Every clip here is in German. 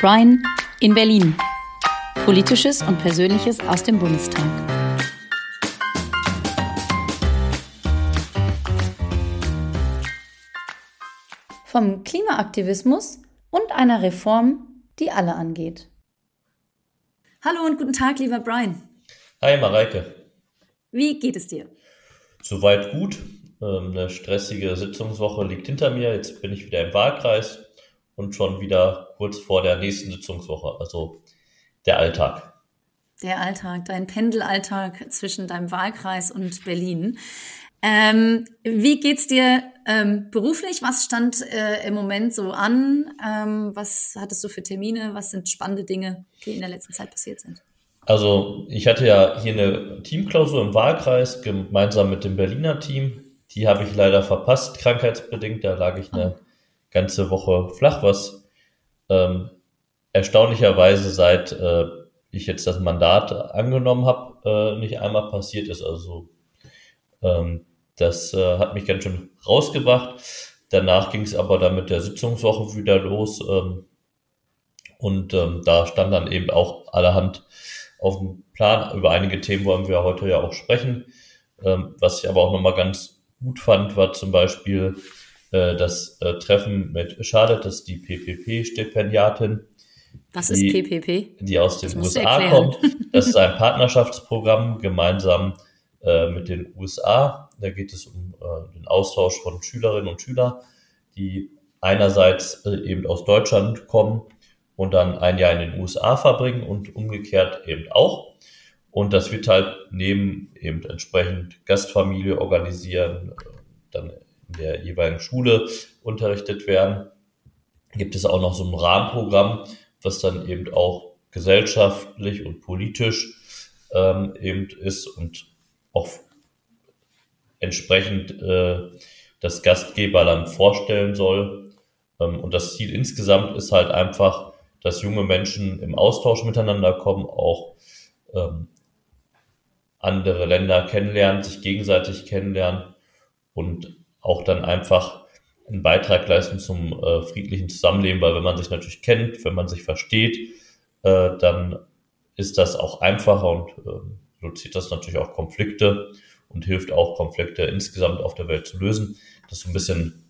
Brian in Berlin. Politisches und Persönliches aus dem Bundestag. Vom Klimaaktivismus und einer Reform, die alle angeht. Hallo und guten Tag, lieber Brian. Hi, Mareike. Wie geht es dir? Soweit gut. Ähm, eine stressige Sitzungswoche liegt hinter mir. Jetzt bin ich wieder im Wahlkreis und schon wieder kurz vor der nächsten Sitzungswoche. Also der Alltag. Der Alltag, dein Pendelalltag zwischen deinem Wahlkreis und Berlin. Ähm, wie geht's dir ähm, beruflich? Was stand äh, im Moment so an? Ähm, was hattest du für Termine? Was sind spannende Dinge, die in der letzten Zeit passiert sind? Also ich hatte ja hier eine Teamklausur im Wahlkreis gemeinsam mit dem Berliner Team. Die habe ich leider verpasst, krankheitsbedingt. Da lag ich eine ganze Woche flach, was ähm, erstaunlicherweise seit äh, ich jetzt das Mandat angenommen habe, äh, nicht einmal passiert ist. Also ähm, das äh, hat mich ganz schön rausgebracht. Danach ging es aber dann mit der Sitzungswoche wieder los. Ähm, und ähm, da stand dann eben auch allerhand auf dem Plan. Über einige Themen wollen wir heute ja auch sprechen. Ähm, was ich aber auch nochmal ganz gut fand, war zum Beispiel äh, das äh, Treffen mit Charlotte, das ist die PPP-Stipendiatin. Was ist die, PPP? Die aus den USA kommt. Das ist ein Partnerschaftsprogramm gemeinsam äh, mit den USA. Da geht es um äh, den Austausch von Schülerinnen und Schülern, die einerseits äh, eben aus Deutschland kommen und dann ein Jahr in den USA verbringen und umgekehrt eben auch. Und das wird halt neben eben entsprechend Gastfamilie organisieren, äh, dann der jeweiligen Schule unterrichtet werden. Gibt es auch noch so ein Rahmenprogramm, was dann eben auch gesellschaftlich und politisch ähm, eben ist und auch entsprechend äh, das Gastgeberland vorstellen soll. Ähm, und das Ziel insgesamt ist halt einfach, dass junge Menschen im Austausch miteinander kommen, auch ähm, andere Länder kennenlernen, sich gegenseitig kennenlernen und auch dann einfach einen Beitrag leisten zum äh, friedlichen Zusammenleben, weil wenn man sich natürlich kennt, wenn man sich versteht, äh, dann ist das auch einfacher und äh, reduziert das natürlich auch Konflikte und hilft auch Konflikte insgesamt auf der Welt zu lösen. Das ist so ein bisschen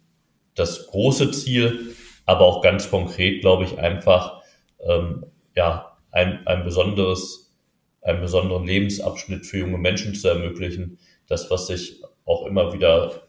das große Ziel, aber auch ganz konkret, glaube ich, einfach ähm, ja ein, ein besonderes, einen besonderen Lebensabschnitt für junge Menschen zu ermöglichen. Das, was sich auch immer wieder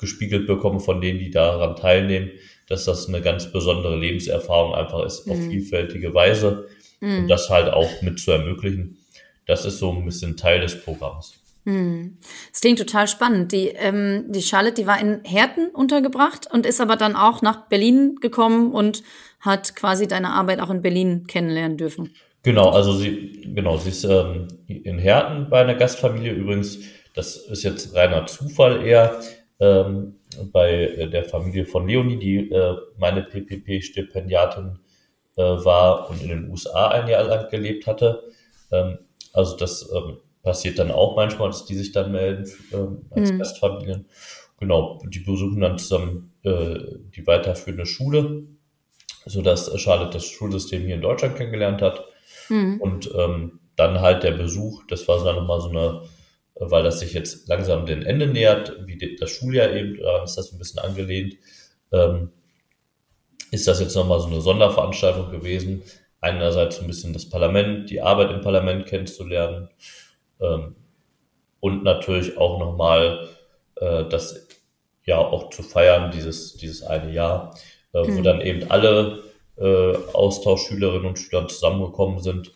zurückgespiegelt bekommen von denen, die daran teilnehmen, dass das eine ganz besondere Lebenserfahrung einfach ist, mhm. auf vielfältige Weise mhm. und das halt auch mit zu ermöglichen. Das ist so ein bisschen Teil des Programms. Mhm. Das klingt total spannend. Die, ähm, die Charlotte, die war in Herten untergebracht und ist aber dann auch nach Berlin gekommen und hat quasi deine Arbeit auch in Berlin kennenlernen dürfen. Genau, also sie, genau, sie ist ähm, in Herten bei einer Gastfamilie übrigens das ist jetzt reiner Zufall eher ähm, bei der Familie von Leonie, die äh, meine PPP-Stipendiatin äh, war und in den USA ein Jahr lang gelebt hatte. Ähm, also das ähm, passiert dann auch manchmal, dass die sich dann melden ähm, als mhm. Gastfamilien. Genau, die besuchen dann zusammen äh, die weiterführende Schule, sodass Charlotte das Schulsystem hier in Deutschland kennengelernt hat. Mhm. Und ähm, dann halt der Besuch, das war dann nochmal so eine weil das sich jetzt langsam dem Ende nähert, wie das Schuljahr eben, daran ist das ein bisschen angelehnt, ähm, ist das jetzt nochmal so eine Sonderveranstaltung gewesen. Einerseits ein bisschen das Parlament, die Arbeit im Parlament kennenzulernen ähm, und natürlich auch nochmal äh, das ja auch zu feiern, dieses, dieses eine Jahr, äh, mhm. wo dann eben alle äh, Austauschschülerinnen und Schüler zusammengekommen sind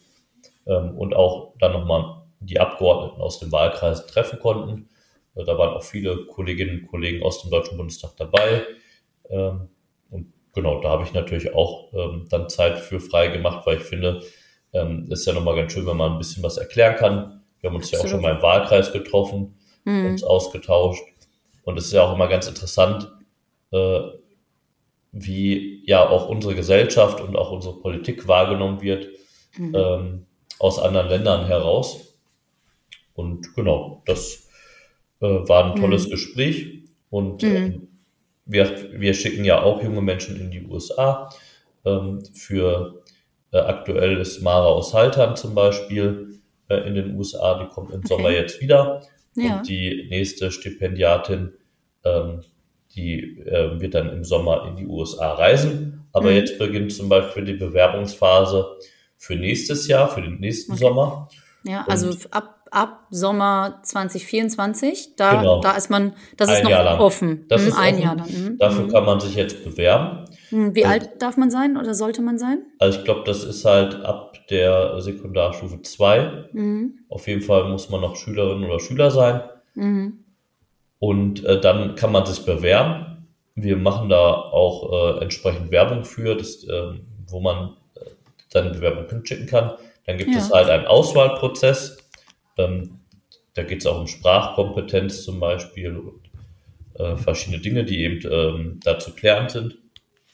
ähm, und auch dann nochmal die Abgeordneten aus dem Wahlkreis treffen konnten. Äh, da waren auch viele Kolleginnen und Kollegen aus dem Deutschen Bundestag dabei. Ähm, und genau, da habe ich natürlich auch ähm, dann Zeit für frei gemacht, weil ich finde, ähm, ist ja nochmal ganz schön, wenn man ein bisschen was erklären kann. Wir haben uns Absolut. ja auch schon mal im Wahlkreis getroffen, mhm. uns ausgetauscht. Und es ist ja auch immer ganz interessant, äh, wie ja auch unsere Gesellschaft und auch unsere Politik wahrgenommen wird mhm. aus anderen Ländern heraus. Und genau, das äh, war ein tolles mhm. Gespräch. Und mhm. ähm, wir, wir schicken ja auch junge Menschen in die USA. Ähm, für äh, aktuell ist Mara aus Haltern zum Beispiel äh, in den USA, die kommt im okay. Sommer jetzt wieder. Ja. Und die nächste Stipendiatin, ähm, die äh, wird dann im Sommer in die USA reisen. Aber mhm. jetzt beginnt zum Beispiel die Bewerbungsphase für nächstes Jahr, für den nächsten okay. Sommer. Ja, also ab, ab Sommer 2024, da, genau. da ist man, das ein ist noch offen. Das hm, ist ein offen. Jahr dann. Hm. Dafür hm. kann man sich jetzt bewerben. Hm, wie Und, alt darf man sein oder sollte man sein? Also ich glaube, das ist halt ab der Sekundarstufe 2. Mhm. Auf jeden Fall muss man noch Schülerin oder Schüler sein. Mhm. Und äh, dann kann man sich bewerben. Wir machen da auch äh, entsprechend Werbung für, das, äh, wo man äh, seine Bewerbung hinschicken kann. Dann gibt ja. es halt einen Auswahlprozess. Ähm, da geht es auch um Sprachkompetenz zum Beispiel und äh, verschiedene Dinge, die eben ähm, da zu klären sind.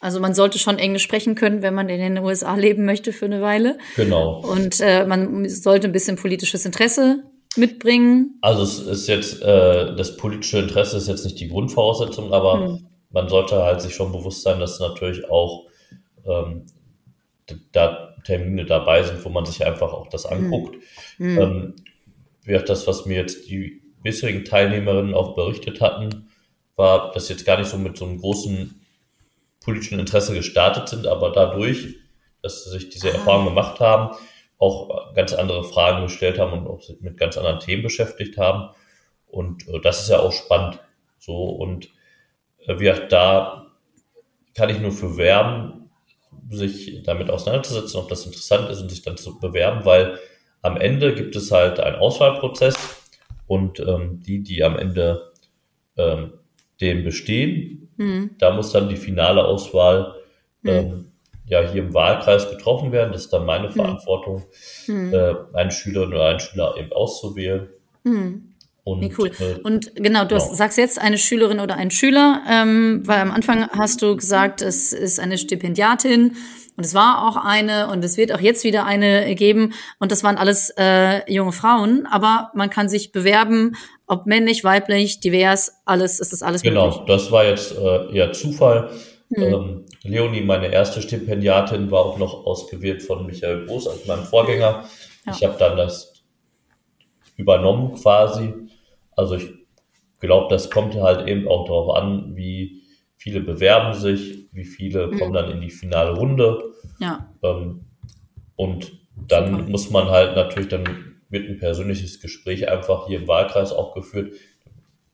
Also man sollte schon Englisch sprechen können, wenn man in den USA leben möchte für eine Weile. Genau. Und äh, man sollte ein bisschen politisches Interesse mitbringen. Also es ist jetzt, äh, das politische Interesse ist jetzt nicht die Grundvoraussetzung, aber hm. man sollte halt sich schon bewusst sein, dass natürlich auch ähm, da Termine dabei sind, wo man sich einfach auch das hm. anguckt. Hm. Ähm, das, was mir jetzt die bisherigen Teilnehmerinnen auch berichtet hatten, war, dass jetzt gar nicht so mit so einem großen politischen Interesse gestartet sind, aber dadurch, dass sie sich diese ah. Erfahrung gemacht haben, auch ganz andere Fragen gestellt haben und auch sich mit ganz anderen Themen beschäftigt haben. Und äh, das ist ja auch spannend. So und äh, wie gesagt, da kann ich nur für werben, sich damit auseinanderzusetzen, ob das interessant ist und sich dann zu bewerben, weil am Ende gibt es halt einen Auswahlprozess und ähm, die, die am Ende ähm, den bestehen, mhm. da muss dann die finale Auswahl mhm. ähm, ja hier im Wahlkreis getroffen werden. Das ist dann meine mhm. Verantwortung, mhm. äh, einen Schülerin oder einen Schüler eben auszuwählen. Mhm. Und, Wie cool. Äh, und genau, du genau. sagst jetzt eine Schülerin oder ein Schüler, ähm, weil am Anfang hast du gesagt, es ist eine Stipendiatin und es war auch eine und es wird auch jetzt wieder eine geben. Und das waren alles äh, junge Frauen. Aber man kann sich bewerben, ob männlich, weiblich, divers, alles, ist das alles Genau, möglich. das war jetzt äh, eher Zufall. Hm. Ähm, Leonie, meine erste Stipendiatin, war auch noch ausgewählt von Michael Groß, als meinem Vorgänger. Ja. Ich habe dann das übernommen quasi. Also ich glaube, das kommt halt eben auch darauf an, wie viele bewerben sich, wie viele mhm. kommen dann in die finale Runde. Ja. Ähm, und dann Super. muss man halt natürlich, dann wird ein persönliches Gespräch einfach hier im Wahlkreis auch geführt,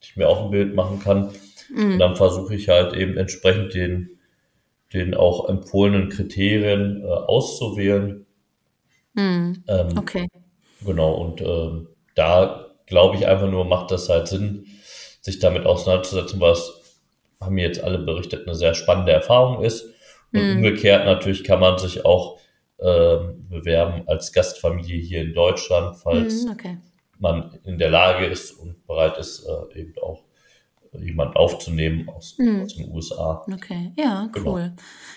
ich mir auch ein Bild machen kann. Mhm. Und dann versuche ich halt eben entsprechend den, den auch empfohlenen Kriterien äh, auszuwählen. Mhm. Ähm, okay. Genau, und ähm, da glaube ich einfach nur, macht das halt Sinn, sich damit auseinanderzusetzen, was haben mir jetzt alle berichtet, eine sehr spannende Erfahrung ist. Und mhm. umgekehrt natürlich kann man sich auch äh, bewerben als Gastfamilie hier in Deutschland, falls mhm, okay. man in der Lage ist und bereit ist, äh, eben auch jemand aufzunehmen aus, mhm. aus, den USA. Okay, ja, genau. cool.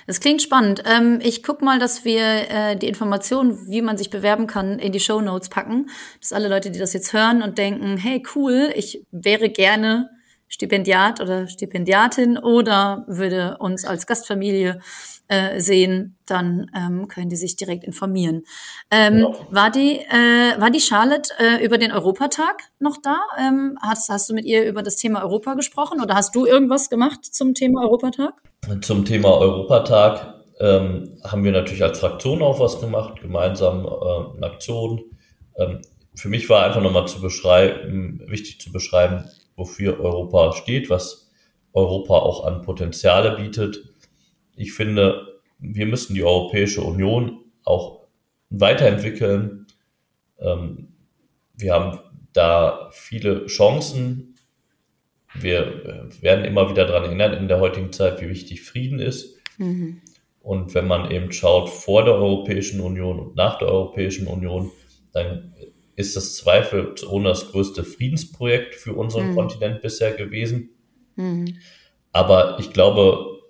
Das klingt spannend. Ähm, ich guck mal, dass wir äh, die Informationen, wie man sich bewerben kann, in die Show Notes packen. Dass alle Leute, die das jetzt hören und denken, hey, cool, ich wäre gerne Stipendiat oder Stipendiatin oder würde uns als Gastfamilie äh, sehen, dann ähm, können die sich direkt informieren. Ähm, ja. War die äh, war die Charlotte äh, über den Europatag noch da? Ähm, hast, hast du mit ihr über das Thema Europa gesprochen oder hast du irgendwas gemacht zum Thema Europatag? Zum Thema Europatag ähm, haben wir natürlich als Fraktion auch was gemacht, gemeinsam äh, eine Aktion. Ähm, für mich war einfach nochmal zu beschreiben, wichtig zu beschreiben, wofür Europa steht, was Europa auch an Potenziale bietet. Ich finde, wir müssen die Europäische Union auch weiterentwickeln. Ähm, wir haben da viele Chancen. Wir äh, werden immer wieder daran erinnert in der heutigen Zeit, wie wichtig Frieden ist. Mhm. Und wenn man eben schaut vor der Europäischen Union und nach der Europäischen Union, dann ist das zweifelsohne das größte Friedensprojekt für unseren mhm. Kontinent bisher gewesen. Mhm. Aber ich glaube,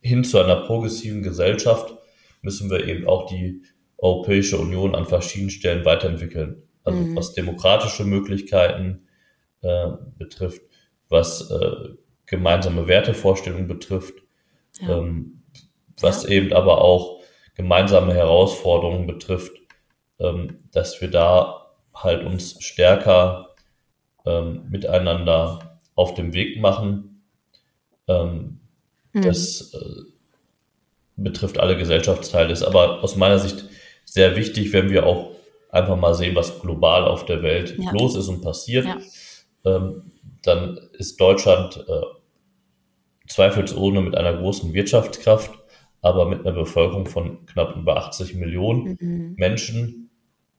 hin zu einer progressiven Gesellschaft müssen wir eben auch die Europäische Union an verschiedenen Stellen weiterentwickeln. Also mhm. was demokratische Möglichkeiten äh, betrifft, was äh, gemeinsame Wertevorstellungen betrifft, ja. ähm, was ja. eben aber auch gemeinsame Herausforderungen betrifft, ähm, dass wir da halt uns stärker ähm, miteinander auf dem Weg machen. Ähm, mhm. Das äh, betrifft alle Gesellschaftsteile, ist aber aus meiner Sicht sehr wichtig, wenn wir auch einfach mal sehen, was global auf der Welt ja. los ist und passiert. Ja. Ähm, dann ist Deutschland äh, zweifelsohne mit einer großen Wirtschaftskraft, aber mit einer Bevölkerung von knapp über 80 Millionen mhm. Menschen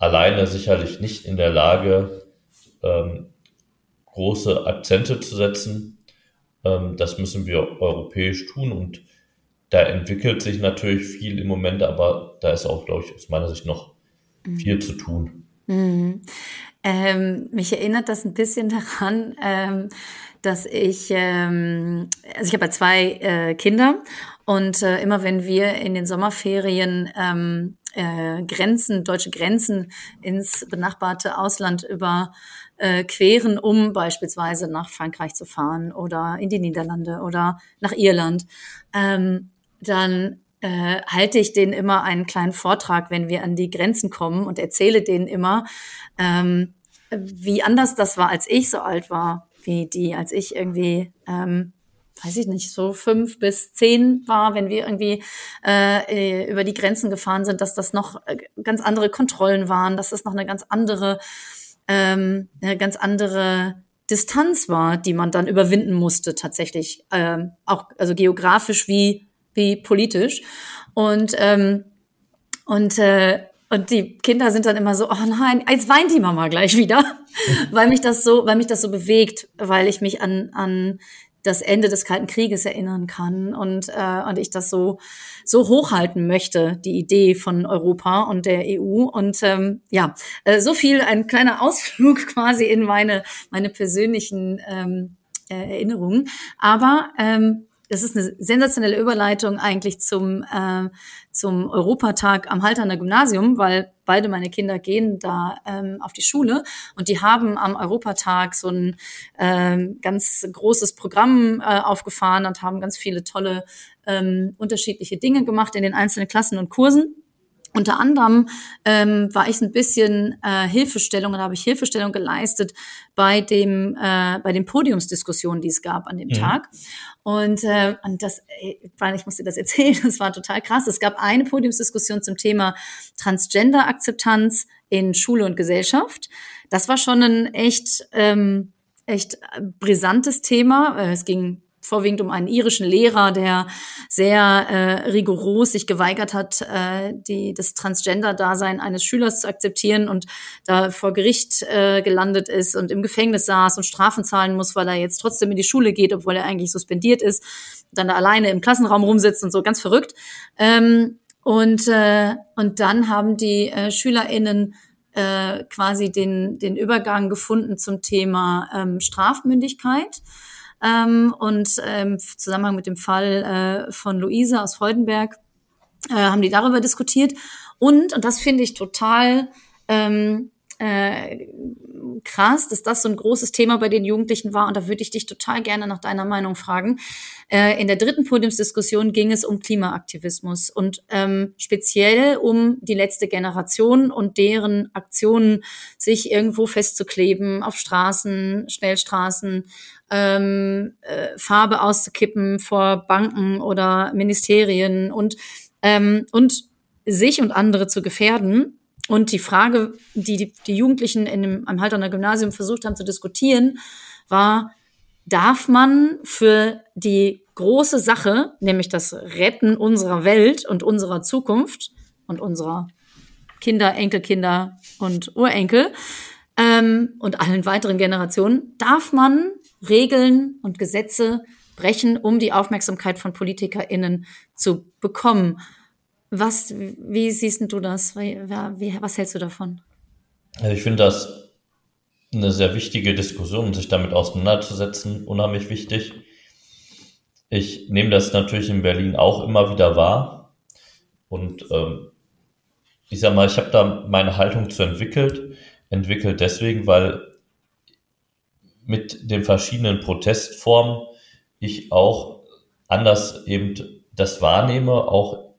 alleine sicherlich nicht in der Lage, ähm, große Akzente zu setzen. Ähm, das müssen wir europäisch tun und da entwickelt sich natürlich viel im Moment, aber da ist auch, glaube ich, aus meiner Sicht noch mhm. viel zu tun. Mhm. Ähm, mich erinnert das ein bisschen daran, ähm, dass ich, ähm, also ich habe ja zwei äh, Kinder und äh, immer wenn wir in den Sommerferien ähm, äh, Grenzen, deutsche Grenzen ins benachbarte Ausland überqueren, äh, um beispielsweise nach Frankreich zu fahren oder in die Niederlande oder nach Irland, ähm, dann äh, halte ich denen immer einen kleinen Vortrag, wenn wir an die Grenzen kommen und erzähle denen immer, ähm, wie anders das war, als ich so alt war, wie die, als ich irgendwie, ähm, weiß ich nicht, so fünf bis zehn war, wenn wir irgendwie äh, über die Grenzen gefahren sind, dass das noch äh, ganz andere Kontrollen waren, dass das noch eine ganz andere, ähm, eine ganz andere Distanz war, die man dann überwinden musste, tatsächlich, ähm, auch also geografisch wie wie politisch. Und, ähm, und, äh, und die Kinder sind dann immer so, oh nein, jetzt weint die Mama gleich wieder, weil mich das so, weil mich das so bewegt, weil ich mich an, an das Ende des Kalten Krieges erinnern kann und, äh, und ich das so, so hochhalten möchte, die Idee von Europa und der EU. Und ähm, ja, äh, so viel ein kleiner Ausflug quasi in meine, meine persönlichen ähm, äh, Erinnerungen. Aber ähm, das ist eine sensationelle Überleitung eigentlich zum, äh, zum Europatag am Halterner Gymnasium, weil beide meine Kinder gehen da ähm, auf die Schule und die haben am Europatag so ein ähm, ganz großes Programm äh, aufgefahren und haben ganz viele tolle ähm, unterschiedliche Dinge gemacht in den einzelnen Klassen und Kursen. Unter anderem ähm, war ich ein bisschen äh, Hilfestellung oder habe ich Hilfestellung geleistet bei dem äh, bei den Podiumsdiskussionen, die es gab an dem mhm. Tag. Und, äh, und das, weil ich musste das erzählen, das war total krass. Es gab eine Podiumsdiskussion zum Thema Transgender-Akzeptanz in Schule und Gesellschaft. Das war schon ein echt ähm, echt brisantes Thema. Äh, es ging vorwiegend um einen irischen Lehrer, der sehr äh, rigoros sich geweigert hat, äh, die, das Transgender-Dasein eines Schülers zu akzeptieren und da vor Gericht äh, gelandet ist und im Gefängnis saß und Strafen zahlen muss, weil er jetzt trotzdem in die Schule geht, obwohl er eigentlich suspendiert ist, dann da alleine im Klassenraum rumsitzt und so, ganz verrückt. Ähm, und, äh, und dann haben die äh, SchülerInnen äh, quasi den, den Übergang gefunden zum Thema ähm, Strafmündigkeit ähm, und ähm, im Zusammenhang mit dem Fall äh, von Luise aus Freudenberg äh, haben die darüber diskutiert. Und, und das finde ich total ähm, äh, krass, dass das so ein großes Thema bei den Jugendlichen war. Und da würde ich dich total gerne nach deiner Meinung fragen. Äh, in der dritten Podiumsdiskussion ging es um Klimaaktivismus und ähm, speziell um die letzte Generation und deren Aktionen, sich irgendwo festzukleben auf Straßen, Schnellstraßen, ähm, äh, Farbe auszukippen vor Banken oder Ministerien und, ähm, und sich und andere zu gefährden. Und die Frage, die die, die Jugendlichen in dem, am Halterner Gymnasium versucht haben zu diskutieren, war, darf man für die große Sache, nämlich das Retten unserer Welt und unserer Zukunft und unserer Kinder, Enkelkinder und Urenkel ähm, und allen weiteren Generationen, darf man Regeln und Gesetze brechen, um die Aufmerksamkeit von PolitikerInnen zu bekommen. Was, wie siehst du das? Wie, was hältst du davon? Also ich finde das eine sehr wichtige Diskussion, sich damit auseinanderzusetzen, unheimlich wichtig. Ich nehme das natürlich in Berlin auch immer wieder wahr. Und ähm, ich sag mal, ich habe da meine Haltung zu entwickelt. Entwickelt deswegen, weil mit den verschiedenen Protestformen ich auch anders eben das wahrnehme, auch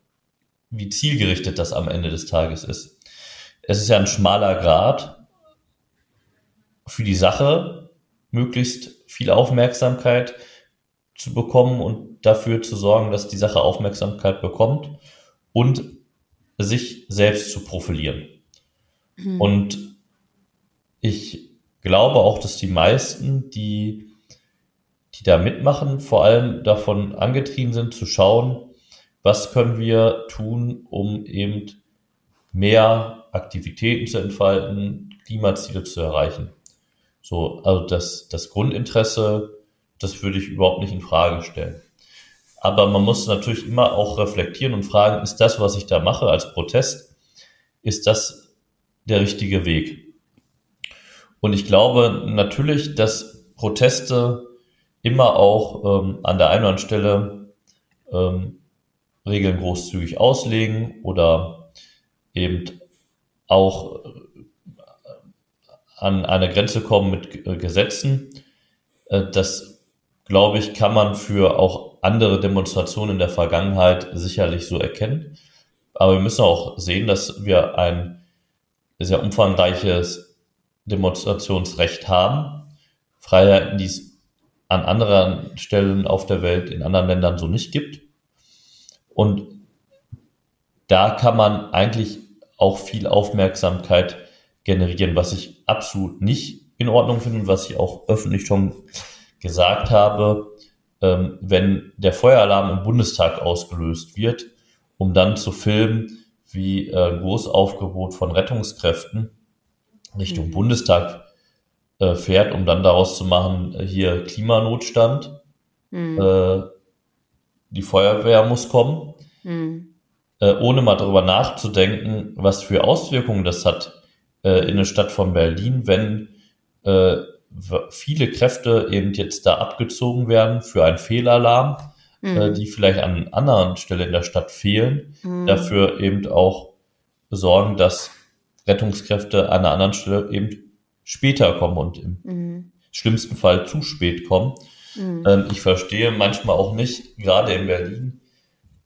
wie zielgerichtet das am Ende des Tages ist. Es ist ja ein schmaler Grad für die Sache, möglichst viel Aufmerksamkeit zu bekommen und dafür zu sorgen, dass die Sache Aufmerksamkeit bekommt und sich selbst zu profilieren. Mhm. Und ich glaube auch, dass die meisten, die, die da mitmachen, vor allem davon angetrieben sind, zu schauen, was können wir tun, um eben mehr Aktivitäten zu entfalten, Klimaziele zu erreichen. So, also das, das Grundinteresse, das würde ich überhaupt nicht in Frage stellen. Aber man muss natürlich immer auch reflektieren und fragen, ist das, was ich da mache als Protest, ist das der richtige Weg? Und ich glaube natürlich, dass Proteste immer auch ähm, an der einen oder anderen Stelle ähm, Regeln großzügig auslegen oder eben auch äh, an eine Grenze kommen mit äh, Gesetzen. Äh, das, glaube ich, kann man für auch andere Demonstrationen in der Vergangenheit sicherlich so erkennen. Aber wir müssen auch sehen, dass wir ein sehr umfangreiches Demonstrationsrecht haben. Freiheiten, die es an anderen Stellen auf der Welt, in anderen Ländern so nicht gibt. Und da kann man eigentlich auch viel Aufmerksamkeit generieren, was ich absolut nicht in Ordnung finde und was ich auch öffentlich schon gesagt habe, ähm, wenn der Feueralarm im Bundestag ausgelöst wird, um dann zu filmen, wie äh, Großaufgebot von Rettungskräften Richtung mhm. Bundestag äh, fährt, um dann daraus zu machen, äh, hier Klimanotstand, mhm. äh, die Feuerwehr muss kommen, mhm. äh, ohne mal darüber nachzudenken, was für Auswirkungen das hat äh, in der Stadt von Berlin, wenn äh, viele Kräfte eben jetzt da abgezogen werden für einen Fehlalarm, mhm. die vielleicht an anderen Stelle in der Stadt fehlen, mhm. dafür eben auch sorgen, dass Rettungskräfte an einer anderen Stelle eben später kommen und im mhm. schlimmsten Fall zu spät kommen. Mhm. Ähm, ich verstehe manchmal auch nicht, gerade in Berlin,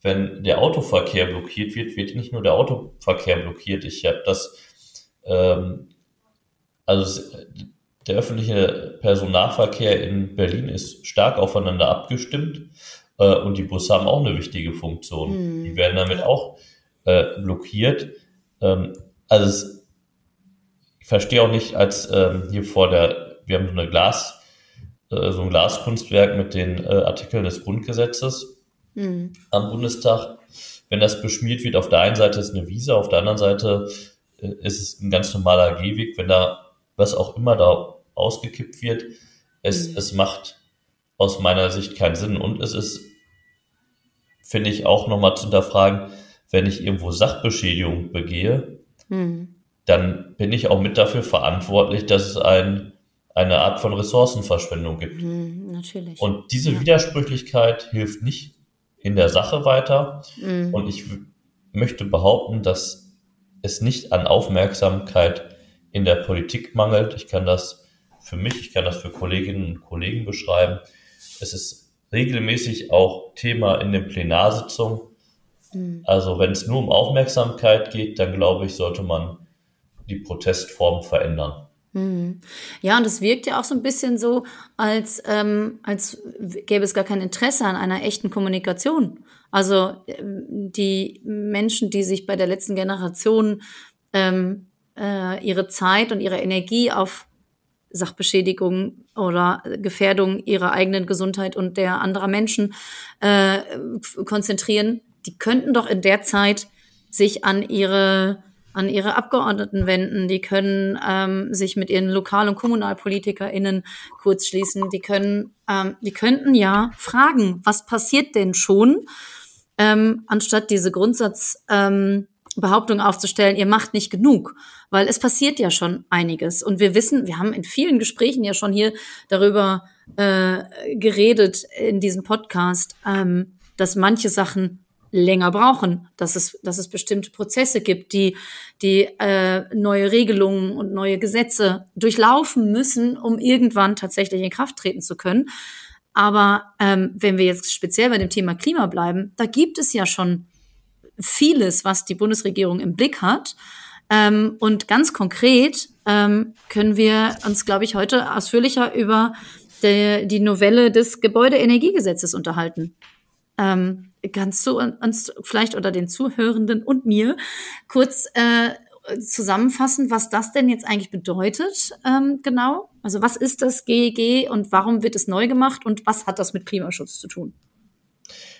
wenn der Autoverkehr blockiert wird, wird nicht nur der Autoverkehr blockiert. Ich habe das, ähm, also der öffentliche Personennahverkehr in Berlin ist stark aufeinander abgestimmt äh, und die Busse haben auch eine wichtige Funktion. Mhm. Die werden damit auch äh, blockiert. Ähm, also es, ich verstehe auch nicht, als ähm, hier vor der, wir haben so eine Glas, äh, so ein Glaskunstwerk mit den äh, Artikeln des Grundgesetzes mhm. am Bundestag. Wenn das beschmiert wird, auf der einen Seite ist eine Wiese, auf der anderen Seite äh, ist es ein ganz normaler Gehweg. Wenn da was auch immer da ausgekippt wird. Es, mhm. es macht aus meiner Sicht keinen Sinn. Und es ist, finde ich, auch nochmal zu hinterfragen, wenn ich irgendwo Sachbeschädigung begehe, mhm. dann bin ich auch mit dafür verantwortlich, dass es ein, eine Art von Ressourcenverschwendung gibt. Mhm, natürlich. Und diese ja. Widersprüchlichkeit hilft nicht in der Sache weiter. Mhm. Und ich möchte behaupten, dass es nicht an Aufmerksamkeit in der Politik mangelt. Ich kann das für mich, ich kann das für Kolleginnen und Kollegen beschreiben. Es ist regelmäßig auch Thema in den Plenarsitzungen. Mhm. Also wenn es nur um Aufmerksamkeit geht, dann glaube ich, sollte man die Protestform verändern. Mhm. Ja, und es wirkt ja auch so ein bisschen so, als, ähm, als gäbe es gar kein Interesse an einer echten Kommunikation. Also ähm, die Menschen, die sich bei der letzten Generation ähm, äh, ihre Zeit und ihre Energie auf Sachbeschädigung oder Gefährdung ihrer eigenen Gesundheit und der anderer Menschen äh, konzentrieren, die könnten doch in der Zeit sich an ihre an ihre Abgeordneten wenden, die können ähm, sich mit ihren Lokal- und KommunalpolitikerInnen kurzschließen, die können, ähm, die könnten ja fragen, was passiert denn schon, ähm, anstatt diese Grundsatz ähm, aufzustellen, ihr macht nicht genug, weil es passiert ja schon einiges. Und wir wissen, wir haben in vielen Gesprächen ja schon hier darüber äh, geredet in diesem Podcast, ähm, dass manche Sachen länger brauchen, dass es, dass es bestimmte Prozesse gibt, die, die äh, neue Regelungen und neue Gesetze durchlaufen müssen, um irgendwann tatsächlich in Kraft treten zu können. Aber ähm, wenn wir jetzt speziell bei dem Thema Klima bleiben, da gibt es ja schon vieles, was die Bundesregierung im Blick hat. Ähm, und ganz konkret ähm, können wir uns, glaube ich, heute ausführlicher über die, die Novelle des Gebäudeenergiegesetzes unterhalten. Ähm, kannst du uns vielleicht unter den Zuhörenden und mir kurz äh, zusammenfassen, was das denn jetzt eigentlich bedeutet, ähm, genau? Also was ist das GEG und warum wird es neu gemacht und was hat das mit Klimaschutz zu tun?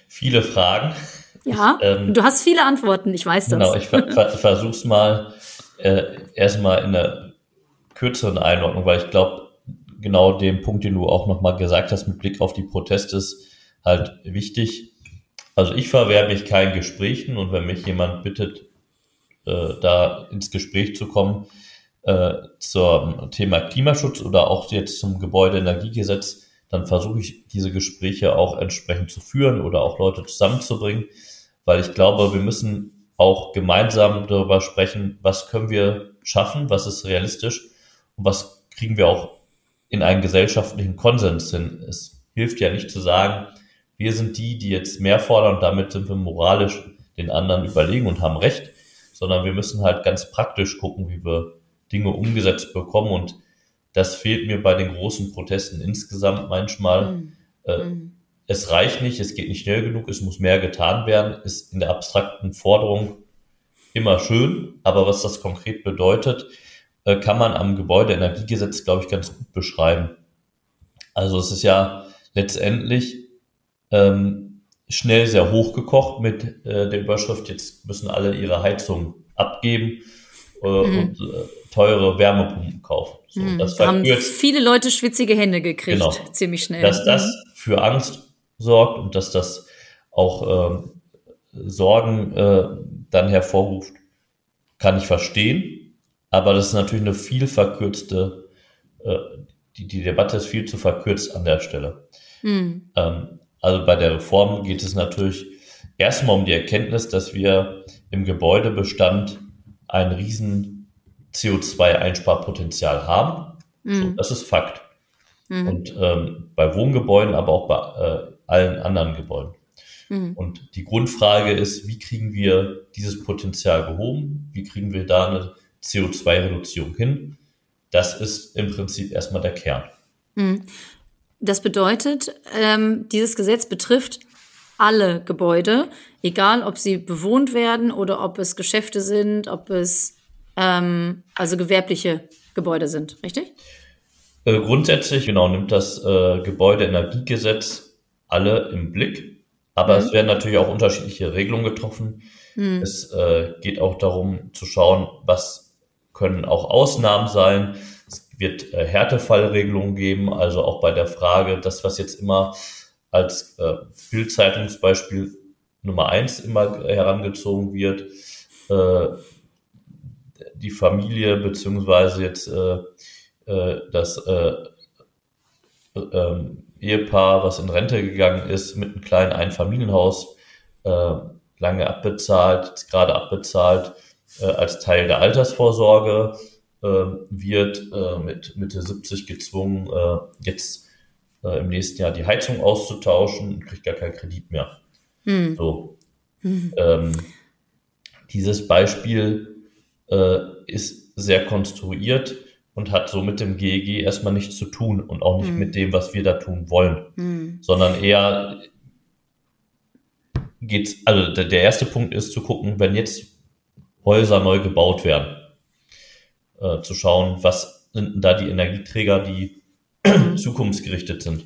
Viele Fragen. Ja, ich, ähm, du hast viele Antworten, ich weiß das. Genau, ich ver ver versuch's mal äh, erstmal in einer kürzeren Einordnung, weil ich glaube, genau den Punkt, den du auch nochmal gesagt hast, mit Blick auf die Proteste, ist halt wichtig. Also ich verwehre mich keinen Gesprächen und wenn mich jemand bittet, äh, da ins Gespräch zu kommen äh, zum Thema Klimaschutz oder auch jetzt zum Gebäudeenergiegesetz, dann versuche ich diese Gespräche auch entsprechend zu führen oder auch Leute zusammenzubringen, weil ich glaube, wir müssen auch gemeinsam darüber sprechen, was können wir schaffen, was ist realistisch und was kriegen wir auch in einen gesellschaftlichen Konsens hin. Es hilft ja nicht zu sagen, wir sind die, die jetzt mehr fordern und damit sind wir moralisch den anderen überlegen und haben Recht, sondern wir müssen halt ganz praktisch gucken, wie wir Dinge umgesetzt bekommen und das fehlt mir bei den großen Protesten insgesamt manchmal. Mhm. Äh, mhm. Es reicht nicht, es geht nicht schnell genug, es muss mehr getan werden, ist in der abstrakten Forderung immer schön, aber was das konkret bedeutet, äh, kann man am Gebäudeenergiegesetz, glaube ich, ganz gut beschreiben. Also es ist ja letztendlich ähm, schnell sehr hochgekocht mit äh, der Überschrift, jetzt müssen alle ihre Heizung abgeben äh, mhm. und äh, teure Wärmepumpen kaufen. So, mhm. das haben viele Leute schwitzige Hände gekriegt, genau. ziemlich schnell. Dass das mhm. für Angst sorgt und dass das auch ähm, Sorgen äh, dann hervorruft, kann ich verstehen. Aber das ist natürlich eine viel verkürzte, äh, die, die Debatte ist viel zu verkürzt an der Stelle. Mhm. Ähm, also bei der Reform geht es natürlich erstmal um die Erkenntnis, dass wir im Gebäudebestand ein riesen CO2-Einsparpotenzial haben. Mhm. So, das ist Fakt. Mhm. Und ähm, bei Wohngebäuden, aber auch bei äh, allen anderen Gebäuden. Mhm. Und die Grundfrage ist, wie kriegen wir dieses Potenzial gehoben? Wie kriegen wir da eine CO2-Reduzierung hin. Das ist im Prinzip erstmal der Kern. Das bedeutet, ähm, dieses Gesetz betrifft alle Gebäude, egal ob sie bewohnt werden oder ob es Geschäfte sind, ob es ähm, also gewerbliche Gebäude sind, richtig? Äh, grundsätzlich, genau, nimmt das äh, Gebäudeenergiegesetz alle im Blick. Aber mhm. es werden natürlich auch unterschiedliche Regelungen getroffen. Mhm. Es äh, geht auch darum zu schauen, was können auch Ausnahmen sein. Wird äh, Härtefallregelungen geben, also auch bei der Frage, das, was jetzt immer als äh, Bildzeitungsbeispiel Nummer eins immer herangezogen wird, äh, die Familie beziehungsweise jetzt äh, äh, das äh, äh, Ehepaar, was in Rente gegangen ist, mit einem kleinen Einfamilienhaus, äh, lange abbezahlt, gerade abbezahlt, äh, als Teil der Altersvorsorge. äh, wird äh, mit Mitte 70 gezwungen, äh, jetzt äh, im nächsten Jahr die Heizung auszutauschen und kriegt gar keinen Kredit mehr. Hm. So. Hm. Ähm, dieses Beispiel äh, ist sehr konstruiert und hat so mit dem GEG erstmal nichts zu tun und auch nicht hm. mit dem, was wir da tun wollen, hm. sondern eher geht's, also der, der erste Punkt ist zu gucken, wenn jetzt Häuser neu gebaut werden. Äh, zu schauen, was sind da die Energieträger, die mhm. zukunftsgerichtet sind.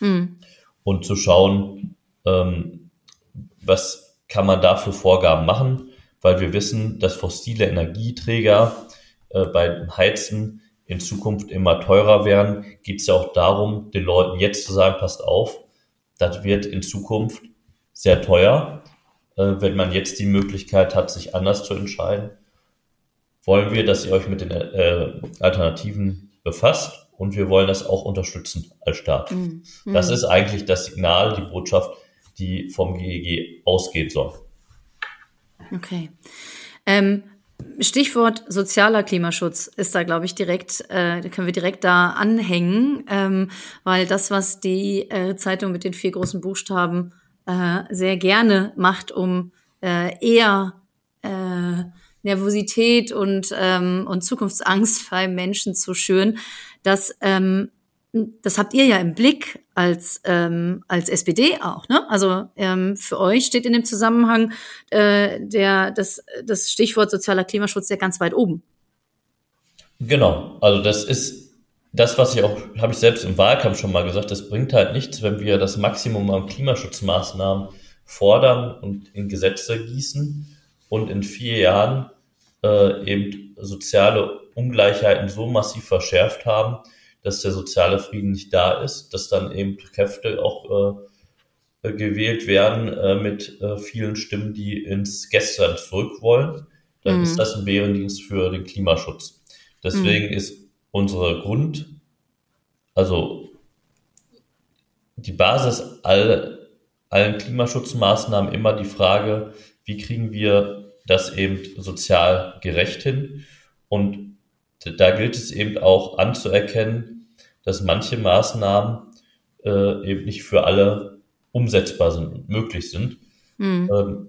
Mhm. Und zu schauen, ähm, was kann man da für Vorgaben machen, weil wir wissen, dass fossile Energieträger äh, beim Heizen in Zukunft immer teurer werden, geht es ja auch darum, den Leuten jetzt zu sagen, passt auf, das wird in Zukunft sehr teuer äh, wenn man jetzt die Möglichkeit hat, sich anders zu entscheiden, wollen wir, dass ihr euch mit den äh, Alternativen befasst und wir wollen das auch unterstützen als Staat. Mhm. Das ist eigentlich das Signal, die Botschaft, die vom GEG ausgehen soll. Okay. Ähm, Stichwort sozialer Klimaschutz ist da, glaube ich, direkt, äh, können wir direkt da anhängen, ähm, weil das, was die äh, Zeitung mit den vier großen Buchstaben äh, sehr gerne macht, um äh, eher äh, Nervosität und, ähm, und Zukunftsangst bei Menschen zu schüren, dass ähm, das habt ihr ja im Blick als, ähm, als SPD auch. Ne? Also ähm, für euch steht in dem Zusammenhang äh, der, das, das Stichwort sozialer Klimaschutz ja ganz weit oben. Genau, also das ist das, was ich auch, habe ich selbst im Wahlkampf schon mal gesagt, das bringt halt nichts, wenn wir das Maximum an Klimaschutzmaßnahmen fordern und in Gesetze gießen und in vier Jahren äh, eben soziale Ungleichheiten so massiv verschärft haben, dass der soziale Frieden nicht da ist, dass dann eben Kräfte auch äh, gewählt werden äh, mit äh, vielen Stimmen, die ins Gestern zurück wollen, dann mhm. ist das ein Bärendienst für den Klimaschutz. Deswegen mhm. ist unsere Grund, also die Basis all, allen Klimaschutzmaßnahmen immer die Frage, wie kriegen wir das eben sozial gerecht hin? Und da gilt es eben auch anzuerkennen, dass manche Maßnahmen äh, eben nicht für alle umsetzbar sind, möglich sind. Mhm. Ähm,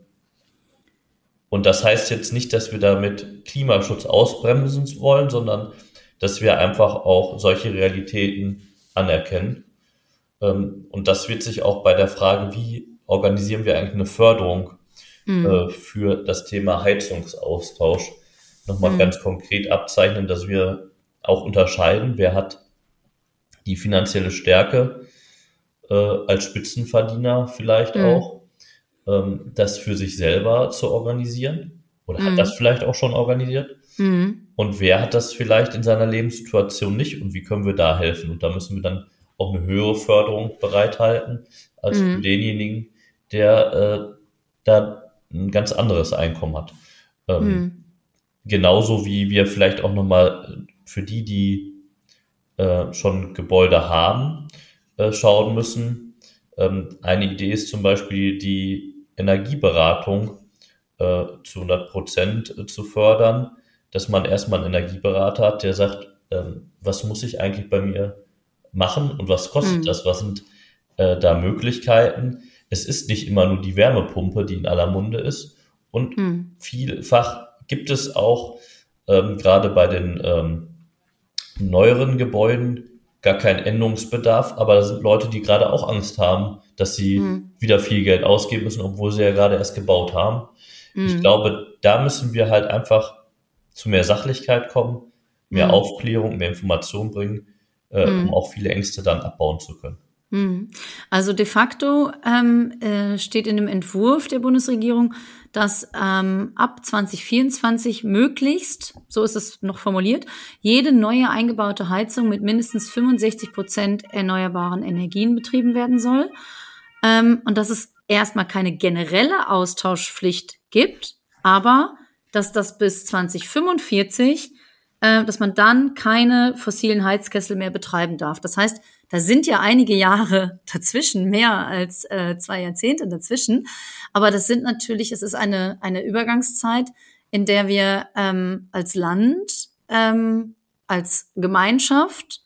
und das heißt jetzt nicht, dass wir damit Klimaschutz ausbremsen wollen, sondern dass wir einfach auch solche Realitäten anerkennen. Ähm, und das wird sich auch bei der Frage, wie organisieren wir eigentlich eine Förderung mhm. äh, für das Thema Heizungsaustausch nochmal mhm. ganz konkret abzeichnen, dass wir auch unterscheiden, wer hat die finanzielle Stärke äh, als Spitzenverdiener vielleicht mhm. auch, ähm, das für sich selber zu organisieren oder mhm. hat das vielleicht auch schon organisiert. Mhm. Und wer hat das vielleicht in seiner Lebenssituation nicht und wie können wir da helfen? Und da müssen wir dann auch eine höhere Förderung bereithalten als für mhm. denjenigen, der äh, da ein ganz anderes Einkommen hat. Ähm, mhm. Genauso wie wir vielleicht auch nochmal für die, die äh, schon Gebäude haben, äh, schauen müssen. Ähm, eine Idee ist zum Beispiel die Energieberatung äh, zu 100 Prozent äh, zu fördern, dass man erstmal einen Energieberater hat, der sagt, ähm, was muss ich eigentlich bei mir machen und was kostet mhm. das, was sind äh, da Möglichkeiten. Es ist nicht immer nur die Wärmepumpe, die in aller Munde ist und mhm. vielfach gibt es auch ähm, gerade bei den ähm, neueren Gebäuden gar keinen Änderungsbedarf, aber da sind Leute, die gerade auch Angst haben, dass sie mhm. wieder viel Geld ausgeben müssen, obwohl sie ja gerade erst gebaut haben. Mhm. Ich glaube, da müssen wir halt einfach zu mehr Sachlichkeit kommen, mehr mhm. Aufklärung, mehr Information bringen, äh, um mhm. auch viele Ängste dann abbauen zu können. Mhm. Also de facto ähm, äh, steht in dem Entwurf der Bundesregierung, dass ähm, ab 2024 möglichst, so ist es noch formuliert, jede neue eingebaute Heizung mit mindestens 65 Prozent erneuerbaren Energien betrieben werden soll. Ähm, und dass es erstmal keine generelle Austauschpflicht gibt, aber dass das bis 2045 äh, dass man dann keine fossilen Heizkessel mehr betreiben darf. Das heißt, da sind ja einige Jahre dazwischen, mehr als äh, zwei Jahrzehnte dazwischen. Aber das sind natürlich, es ist eine, eine Übergangszeit, in der wir ähm, als Land, ähm, als Gemeinschaft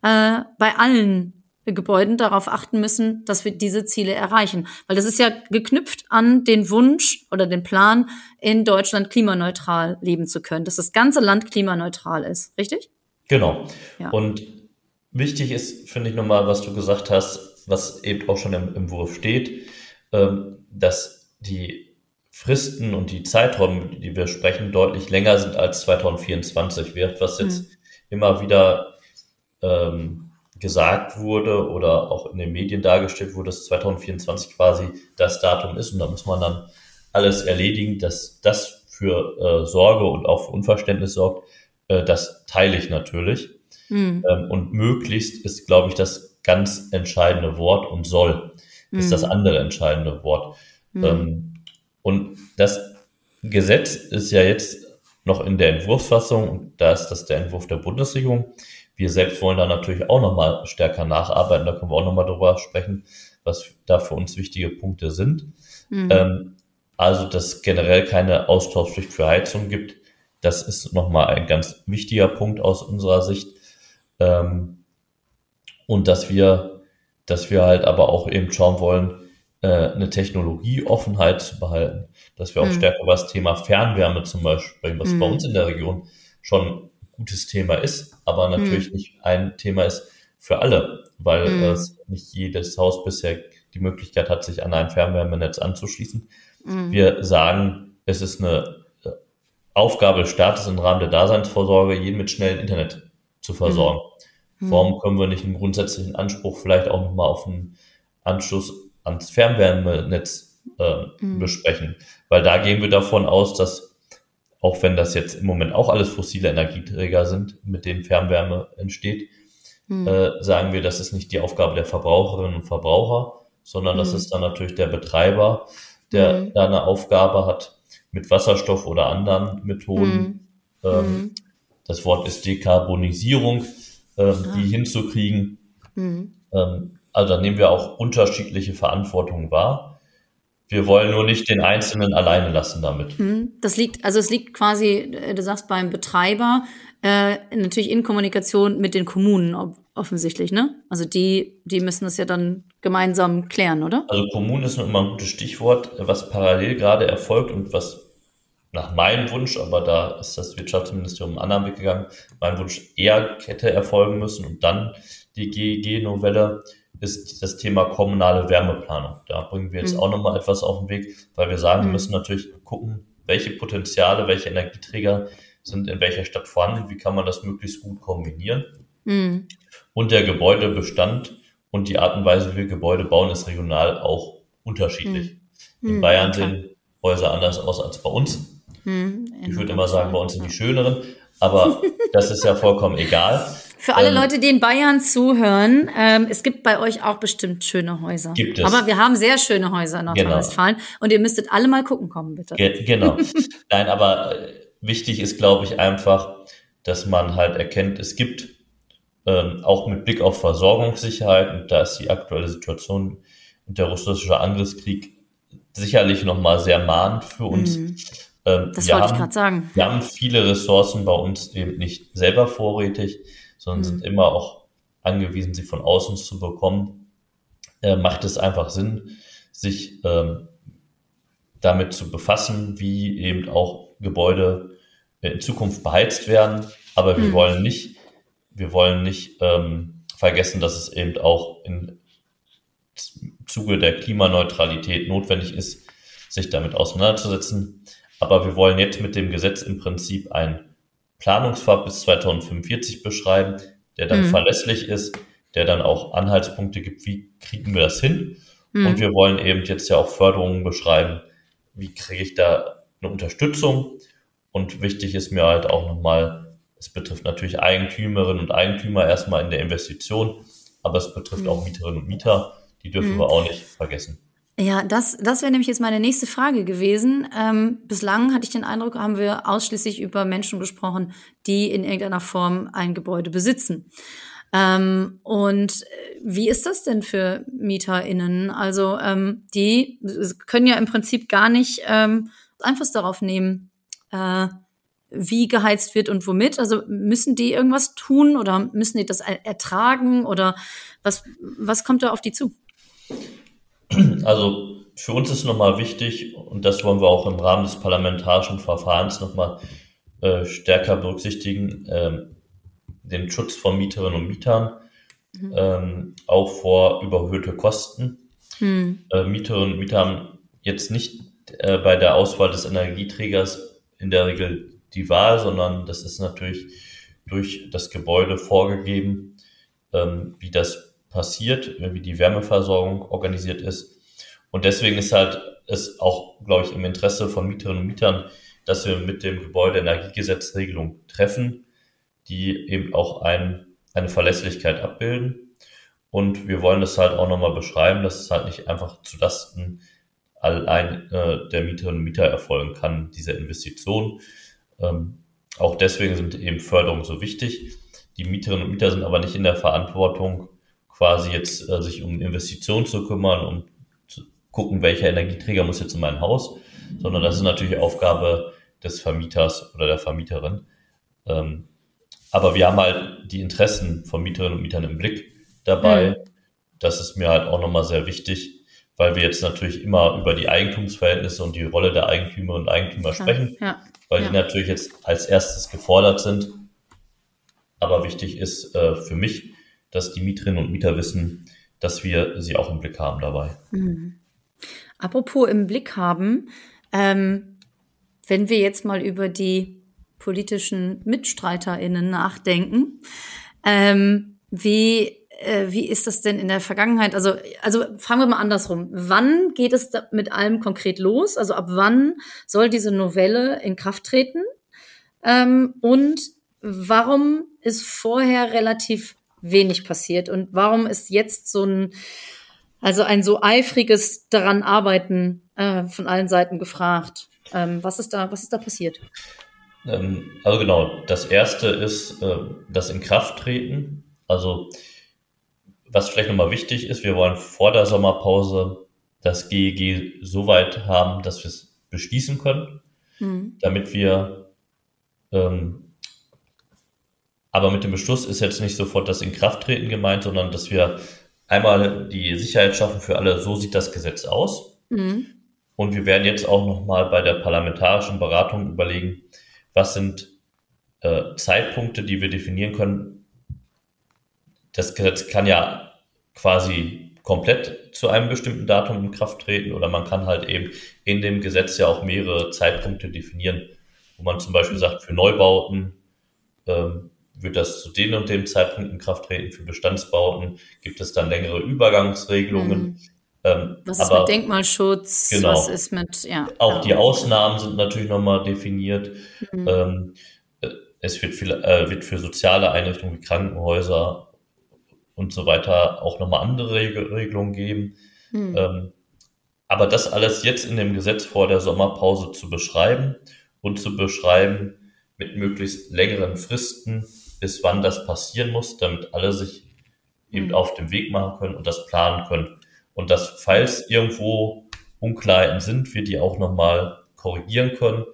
äh, bei allen Gebäuden darauf achten müssen, dass wir diese Ziele erreichen. Weil das ist ja geknüpft an den Wunsch oder den Plan, in Deutschland klimaneutral leben zu können, dass das ganze Land klimaneutral ist, richtig? Genau. Ja. Und wichtig ist, finde ich nochmal, was du gesagt hast, was eben auch schon im, im Wurf steht, ähm, dass die Fristen und die Zeiträume, die wir sprechen, deutlich länger sind als 2024 wird, was jetzt hm. immer wieder ähm, gesagt wurde oder auch in den Medien dargestellt wurde, dass 2024 quasi das Datum ist und da muss man dann alles erledigen, dass das für äh, Sorge und auch für Unverständnis sorgt, äh, das teile ich natürlich. Mhm. Ähm, und möglichst ist, glaube ich, das ganz entscheidende Wort und soll mhm. ist das hm. andere entscheidende Wort. Mhm. Ähm, und das Gesetz ist ja jetzt noch in der Entwurfsfassung und da ist das der Entwurf der Bundesregierung. Wir selbst wollen da natürlich auch nochmal stärker nacharbeiten. Da können wir auch nochmal drüber sprechen, was da für uns wichtige Punkte sind. Mhm. Ähm, also, dass es generell keine Austauschpflicht für Heizung gibt, Das ist nochmal ein ganz wichtiger Punkt aus unserer Sicht. Ähm, und dass wir, dass wir halt aber auch eben schauen wollen, äh, eine Technologieoffenheit zu behalten, dass wir auch mhm. stärker über das Thema Fernwärme zum Beispiel was mhm. bei uns in der Region schon ein gutes Thema ist, aber natürlich mhm. nicht ein Thema ist für alle, weil mhm. äh, nicht jedes Haus bisher die Möglichkeit hat, sich an ein Fernwärmenetz anzuschließen. Mhm. Wir sagen, es ist eine äh, Aufgabe des Staates im Rahmen der Daseinsvorsorge, jeden mit schnellem Internet zu versorgen. Mhm. Warum können wir nicht einen grundsätzlichen Anspruch vielleicht auch nochmal auf einen Anschluss ans Fernwärmenetz äh, mhm. besprechen? Weil da gehen wir davon aus, dass auch wenn das jetzt im Moment auch alles fossile Energieträger sind, mit denen Fernwärme entsteht, mhm. äh, sagen wir, das ist nicht die Aufgabe der Verbraucherinnen und Verbraucher, sondern das mhm. ist dann natürlich der Betreiber, der mhm. da eine Aufgabe hat mit Wasserstoff oder anderen Methoden. Mhm. Ähm. Das Wort ist Dekarbonisierung, ähm, ah. die hinzukriegen. Mhm. Ähm, also da nehmen wir auch unterschiedliche Verantwortungen wahr. Wir wollen nur nicht den Einzelnen alleine lassen damit. Mhm. Das liegt, also es liegt quasi, äh, du sagst beim Betreiber, äh, natürlich in Kommunikation mit den Kommunen offensichtlich, ne? Also die, die müssen das ja dann gemeinsam klären, oder? Also Kommunen ist nur immer ein gutes Stichwort, was parallel gerade erfolgt und was nach meinem Wunsch, aber da ist das Wirtschaftsministerium einen anderen Weg gegangen, mein Wunsch eher hätte erfolgen müssen und dann die GEG-Novelle ist das Thema kommunale Wärmeplanung. Da bringen wir jetzt mhm. auch nochmal etwas auf den Weg, weil wir sagen, mhm. wir müssen natürlich gucken, welche Potenziale, welche Energieträger sind in welcher Stadt vorhanden, wie kann man das möglichst gut kombinieren. Mhm. Und der Gebäudebestand und die Art und Weise, wie wir Gebäude bauen, ist regional auch unterschiedlich. Mhm. In Bayern okay. sehen Häuser anders aus als bei uns. Mhm. Ich würde immer sagen, bei uns sind die schöneren, aber das ist ja vollkommen egal. Für alle ähm, Leute, die in Bayern zuhören, ähm, es gibt bei euch auch bestimmt schöne Häuser. Gibt es. Aber wir haben sehr schöne Häuser in genau. Nordrhein-Westfalen genau. und ihr müsstet alle mal gucken kommen, bitte. Ge genau. Nein, aber äh, wichtig ist, glaube ich, einfach, dass man halt erkennt, es gibt ähm, auch mit Blick auf Versorgungssicherheit, und da ist die aktuelle Situation und der russische Angriffskrieg sicherlich nochmal sehr mahnend für uns. Mhm. Ähm, das wollte haben, ich gerade sagen. Wir haben viele Ressourcen bei uns eben nicht selber vorrätig, sondern mhm. sind immer auch angewiesen, sie von außen zu bekommen. Äh, macht es einfach Sinn, sich ähm, damit zu befassen, wie eben auch Gebäude in Zukunft beheizt werden. Aber wir mhm. wollen nicht, wir wollen nicht ähm, vergessen, dass es eben auch im Zuge der Klimaneutralität notwendig ist, sich damit auseinanderzusetzen. Aber wir wollen jetzt mit dem Gesetz im Prinzip ein Planungsfahrt bis 2045 beschreiben, der dann mhm. verlässlich ist, der dann auch Anhaltspunkte gibt, wie kriegen wir das hin. Mhm. Und wir wollen eben jetzt ja auch Förderungen beschreiben, wie kriege ich da eine Unterstützung. Und wichtig ist mir halt auch nochmal, es betrifft natürlich Eigentümerinnen und Eigentümer erstmal in der Investition, aber es betrifft mhm. auch Mieterinnen und Mieter, die dürfen mhm. wir auch nicht vergessen. Ja, das, das wäre nämlich jetzt meine nächste Frage gewesen. Ähm, bislang hatte ich den Eindruck, haben wir ausschließlich über Menschen gesprochen, die in irgendeiner Form ein Gebäude besitzen. Ähm, und äh, wie ist das denn für MieterInnen? Also ähm, die können ja im Prinzip gar nicht ähm, Einfluss darauf nehmen, äh, wie geheizt wird und womit. Also müssen die irgendwas tun oder müssen die das ertragen oder was, was kommt da auf die zu? Also für uns ist nochmal wichtig, und das wollen wir auch im Rahmen des parlamentarischen Verfahrens nochmal äh, stärker berücksichtigen, äh, den Schutz von Mieterinnen und Mietern, mhm. ähm, auch vor überhöhte Kosten. Mhm. Äh, Mieterinnen und Mieter haben jetzt nicht äh, bei der Auswahl des Energieträgers in der Regel die Wahl, sondern das ist natürlich durch das Gebäude vorgegeben, ähm, wie das passiert, wie die Wärmeversorgung organisiert ist. Und deswegen ist halt es auch, glaube ich, im Interesse von Mieterinnen und Mietern, dass wir mit dem Gebäudeenergiegesetz Regelung treffen, die eben auch ein, eine Verlässlichkeit abbilden. Und wir wollen das halt auch nochmal beschreiben, dass es halt nicht einfach zu Lasten allein äh, der Mieterinnen und Mieter erfolgen kann, diese Investition. Ähm, auch deswegen sind eben Förderungen so wichtig. Die Mieterinnen und Mieter sind aber nicht in der Verantwortung, quasi jetzt äh, sich um Investitionen zu kümmern und zu gucken, welcher Energieträger muss jetzt in mein Haus, sondern das ist natürlich Aufgabe des Vermieters oder der Vermieterin. Ähm, aber wir haben halt die Interessen von Mieterinnen und Mietern im Blick dabei. Mhm. Das ist mir halt auch nochmal sehr wichtig, weil wir jetzt natürlich immer über die Eigentumsverhältnisse und die Rolle der Eigentümer und Eigentümer sprechen, ja. weil ja. die natürlich jetzt als erstes gefordert sind. Aber wichtig ist äh, für mich, dass die Mieterinnen und Mieter wissen, dass wir sie auch im Blick haben dabei. Mhm. Apropos im Blick haben, ähm, wenn wir jetzt mal über die politischen MitstreiterInnen nachdenken, ähm, wie, äh, wie ist das denn in der Vergangenheit? Also, also fangen wir mal andersrum. Wann geht es mit allem konkret los? Also ab wann soll diese Novelle in Kraft treten? Ähm, und warum ist vorher relativ wenig passiert? Und warum ist jetzt so ein, also ein so eifriges daran arbeiten äh, von allen Seiten gefragt? Ähm, was ist da, was ist da passiert? Ähm, also genau, das erste ist äh, das Inkrafttreten. Also was vielleicht nochmal wichtig ist, wir wollen vor der Sommerpause das GEG so weit haben, dass wir es beschließen können, mhm. damit wir ähm, aber mit dem Beschluss ist jetzt nicht sofort das Inkrafttreten gemeint, sondern dass wir einmal die Sicherheit schaffen für alle, so sieht das Gesetz aus. Mhm. Und wir werden jetzt auch nochmal bei der parlamentarischen Beratung überlegen, was sind äh, Zeitpunkte, die wir definieren können. Das Gesetz kann ja quasi komplett zu einem bestimmten Datum in Kraft treten oder man kann halt eben in dem Gesetz ja auch mehrere Zeitpunkte definieren, wo man zum Beispiel sagt, für Neubauten ähm, wird das zu dem und dem Zeitpunkt in Kraft treten. Für Bestandsbauten gibt es dann längere Übergangsregelungen. Mhm. Ähm, was ist mit Denkmalschutz? Genau. Was ist mit, ja. Auch die Ausnahmen sind natürlich nochmal definiert. Mhm. Ähm, äh, es wird, viel, äh, wird für soziale Einrichtungen wie Krankenhäuser und so weiter auch nochmal andere Regelungen geben. Mhm. Ähm, aber das alles jetzt in dem Gesetz vor der Sommerpause zu beschreiben und zu beschreiben mit möglichst längeren Fristen, bis wann das passieren muss, damit alle sich eben mhm. auf den Weg machen können und das planen können. Und dass, falls irgendwo Unklarheiten sind, wir die auch nochmal korrigieren können.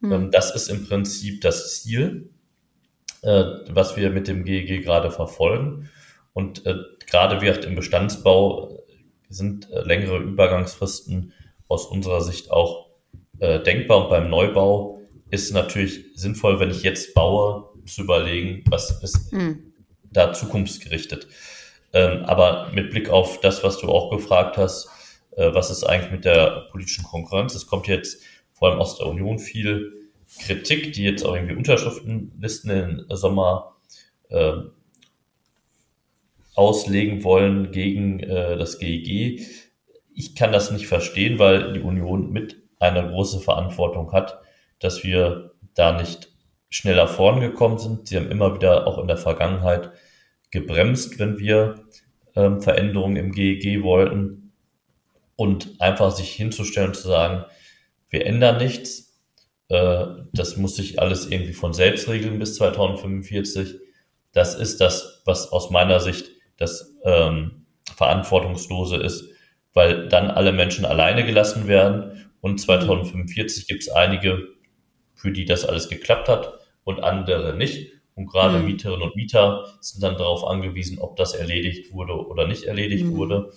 Mhm. Das ist im Prinzip das Ziel, äh, was wir mit dem GEG gerade verfolgen. Und äh, gerade wird im Bestandsbau sind äh, längere Übergangsfristen aus unserer Sicht auch denkbar. Und beim Neubau ist natürlich sinnvoll, wenn ich jetzt baue, zu überlegen, was ist mhm. da zukunftsgerichtet. Ähm, aber mit Blick auf das, was du auch gefragt hast, äh, was ist eigentlich mit der politischen Konkurrenz? Es kommt jetzt vor allem aus der Union viel Kritik, die jetzt auch irgendwie Unterschriftenlisten im Sommer äh, auslegen wollen gegen äh, das GEG. Ich kann das nicht verstehen, weil die Union mit eine große Verantwortung hat, dass wir da nicht schneller vorangekommen sind. Sie haben immer wieder auch in der Vergangenheit gebremst, wenn wir ähm, Veränderungen im GEG wollten. Und einfach sich hinzustellen und zu sagen, wir ändern nichts. Äh, das muss sich alles irgendwie von selbst regeln bis 2045. Das ist das, was aus meiner Sicht das ähm, Verantwortungslose ist, weil dann alle Menschen alleine gelassen werden. Und 2045 gibt es einige, für die das alles geklappt hat und andere nicht. Und gerade mhm. Mieterinnen und Mieter sind dann darauf angewiesen, ob das erledigt wurde oder nicht erledigt mhm. wurde.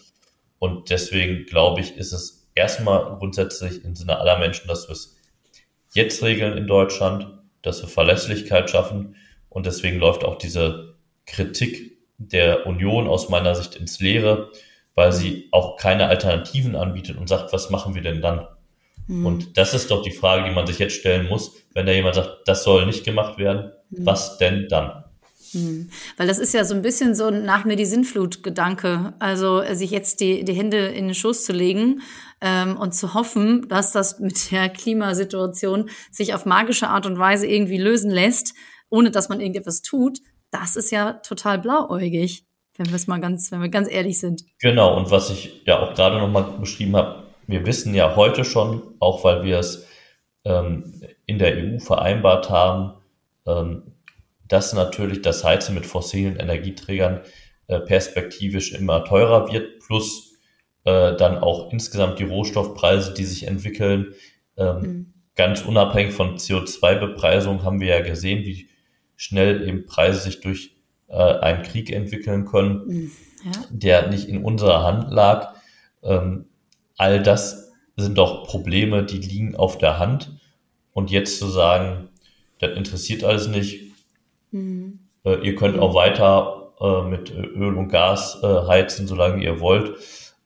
Und deswegen glaube ich, ist es erstmal grundsätzlich im Sinne aller Menschen, dass wir es jetzt regeln in Deutschland, dass wir Verlässlichkeit schaffen. Und deswegen läuft auch diese Kritik der Union aus meiner Sicht ins Leere, weil sie auch keine Alternativen anbietet und sagt, was machen wir denn dann? Mhm. Und das ist doch die Frage, die man sich jetzt stellen muss, wenn da jemand sagt, das soll nicht gemacht werden, mhm. was denn dann? Mhm. Weil das ist ja so ein bisschen so nach mir die Sinnflut-Gedanke. Also sich jetzt die, die Hände in den Schoß zu legen ähm, und zu hoffen, dass das mit der Klimasituation sich auf magische Art und Weise irgendwie lösen lässt, ohne dass man irgendetwas tut, das ist ja total blauäugig, wenn wir es mal ganz, wenn wir ganz ehrlich sind. Genau, und was ich ja auch gerade nochmal beschrieben habe, wir wissen ja heute schon, auch weil wir es ähm, in der EU vereinbart haben, ähm, dass natürlich das Heizen mit fossilen Energieträgern äh, perspektivisch immer teurer wird, plus äh, dann auch insgesamt die Rohstoffpreise, die sich entwickeln. Ähm, mhm. ganz unabhängig von CO2-Bepreisung haben wir ja gesehen, wie schnell eben Preise sich durch äh, einen Krieg entwickeln können, mhm. ja. der nicht in unserer Hand lag. Ähm, all das sind doch Probleme, die liegen auf der Hand. Und jetzt zu sagen, das interessiert alles nicht, mhm. äh, ihr könnt mhm. auch weiter äh, mit Öl und Gas äh, heizen, solange ihr wollt,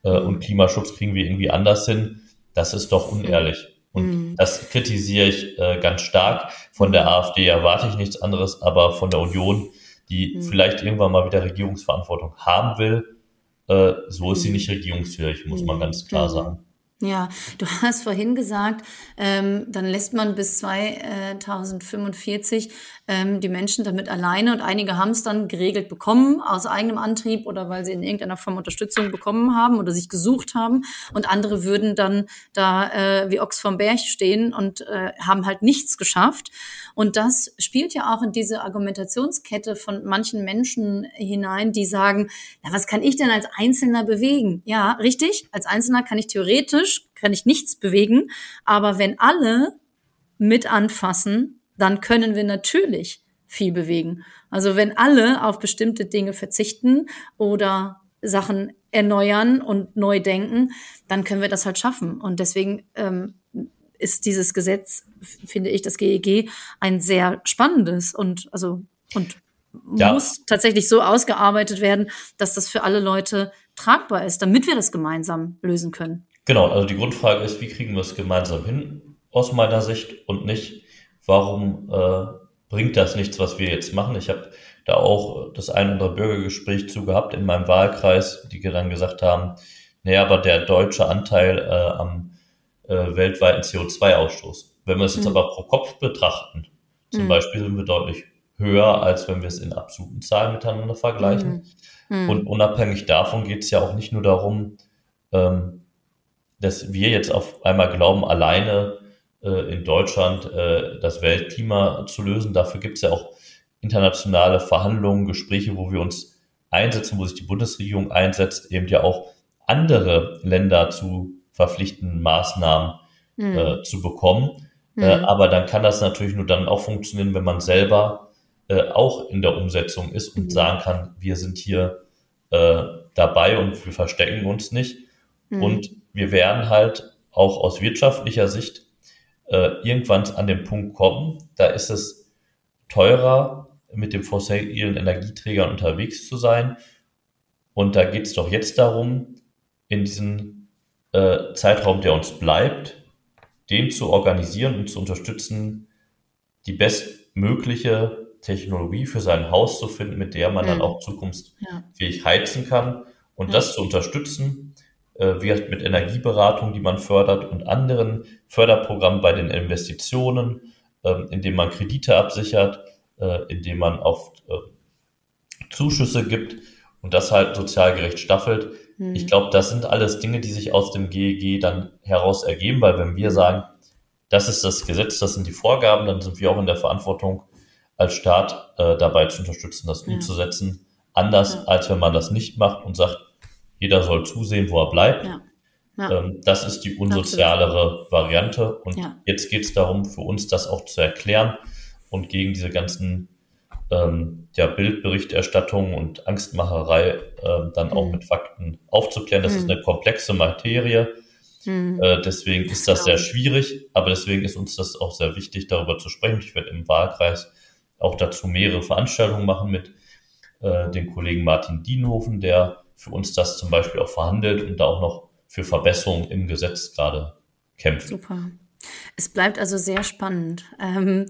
äh, mhm. und Klimaschutz kriegen wir irgendwie anders hin, das ist doch unehrlich. Und mhm. das kritisiere ich äh, ganz stark. Von der AfD erwarte ich nichts anderes, aber von der Union, die mhm. vielleicht irgendwann mal wieder Regierungsverantwortung haben will, äh, so ist sie nicht regierungsfähig, muss man ganz klar sagen. Ja, du hast vorhin gesagt, ähm, dann lässt man bis 2045 ähm, die Menschen damit alleine und einige haben es dann geregelt bekommen aus eigenem Antrieb oder weil sie in irgendeiner Form Unterstützung bekommen haben oder sich gesucht haben und andere würden dann da äh, wie Ochs vom Berg stehen und äh, haben halt nichts geschafft. Und das spielt ja auch in diese Argumentationskette von manchen Menschen hinein, die sagen, na, was kann ich denn als Einzelner bewegen? Ja, richtig, als Einzelner kann ich theoretisch, kann ich nichts bewegen, aber wenn alle mit anfassen, dann können wir natürlich viel bewegen. Also wenn alle auf bestimmte Dinge verzichten oder Sachen erneuern und neu denken, dann können wir das halt schaffen. Und deswegen ähm, ist dieses Gesetz, finde ich, das GEG, ein sehr spannendes und also und ja. muss tatsächlich so ausgearbeitet werden, dass das für alle Leute tragbar ist, damit wir das gemeinsam lösen können. Genau, also die Grundfrage ist, wie kriegen wir es gemeinsam hin, aus meiner Sicht, und nicht, warum äh, bringt das nichts, was wir jetzt machen. Ich habe da auch das ein oder andere Bürgergespräch zu gehabt in meinem Wahlkreis, die dann gesagt haben, naja, aber der deutsche Anteil äh, am äh, weltweiten CO2-Ausstoß. Wenn wir es jetzt mhm. aber pro Kopf betrachten, zum mhm. Beispiel sind wir deutlich höher, als wenn wir es in absoluten Zahlen miteinander vergleichen. Mhm. mhm. Und unabhängig davon geht es ja auch nicht nur darum, ähm, dass wir jetzt auf einmal glauben, alleine äh, in Deutschland äh, das Weltklima zu lösen. Dafür gibt es ja auch internationale Verhandlungen, Gespräche, wo wir uns einsetzen, wo sich die Bundesregierung einsetzt, eben ja auch andere Länder zu verpflichtenden Maßnahmen mhm. äh, zu bekommen. Mhm. Äh, aber dann kann das natürlich nur dann auch funktionieren, wenn man selber äh, auch in der Umsetzung ist und mhm. sagen kann, wir sind hier äh, dabei und wir verstecken uns nicht. Hm. Und wir werden halt auch aus wirtschaftlicher Sicht äh, irgendwann an den Punkt kommen, da ist es teurer, mit dem fossilen Energieträgern unterwegs zu sein. Und da geht es doch jetzt darum, in diesem äh, Zeitraum, der uns bleibt, den zu organisieren und zu unterstützen, die bestmögliche Technologie für sein Haus zu finden, mit der man mhm. dann auch zukunftsfähig ja. heizen kann und ja. das zu unterstützen äh, wie mit Energieberatung, die man fördert und anderen Förderprogrammen bei den Investitionen, äh, indem man Kredite absichert, äh, indem man auf äh, Zuschüsse gibt und das halt sozial gerecht staffelt. Mhm. Ich glaube, das sind alles Dinge, die sich aus dem GEG dann heraus ergeben, weil wenn wir hm. sagen, das ist das Gesetz, das sind die Vorgaben, dann sind wir auch in der Verantwortung, als Staat äh, dabei zu unterstützen, das ja. umzusetzen. Anders, ja. als wenn man das nicht macht und sagt, jeder soll zusehen, wo er bleibt. Ja. Ähm, das ist die unsozialere Absolut. Variante. Und jetzt geht es darum, für uns das auch zu erklären und gegen diese ganzen ähm, ja, Bildberichterstattung und Angstmacherei ähm, dann mhm. auch mit Fakten aufzuklären. Das mhm. ist eine komplexe Materie. Mhm. Äh, deswegen ist das sehr schwierig, aber deswegen ist uns das auch sehr wichtig, darüber zu sprechen. Ich werde im Wahlkreis auch dazu mehrere Veranstaltungen machen mit äh, dem Kollegen Martin Dienhofen, der für uns das zum Beispiel auch verhandelt und da auch noch für Verbesserungen im Gesetz gerade kämpft. Super. Es bleibt also sehr spannend. Ähm,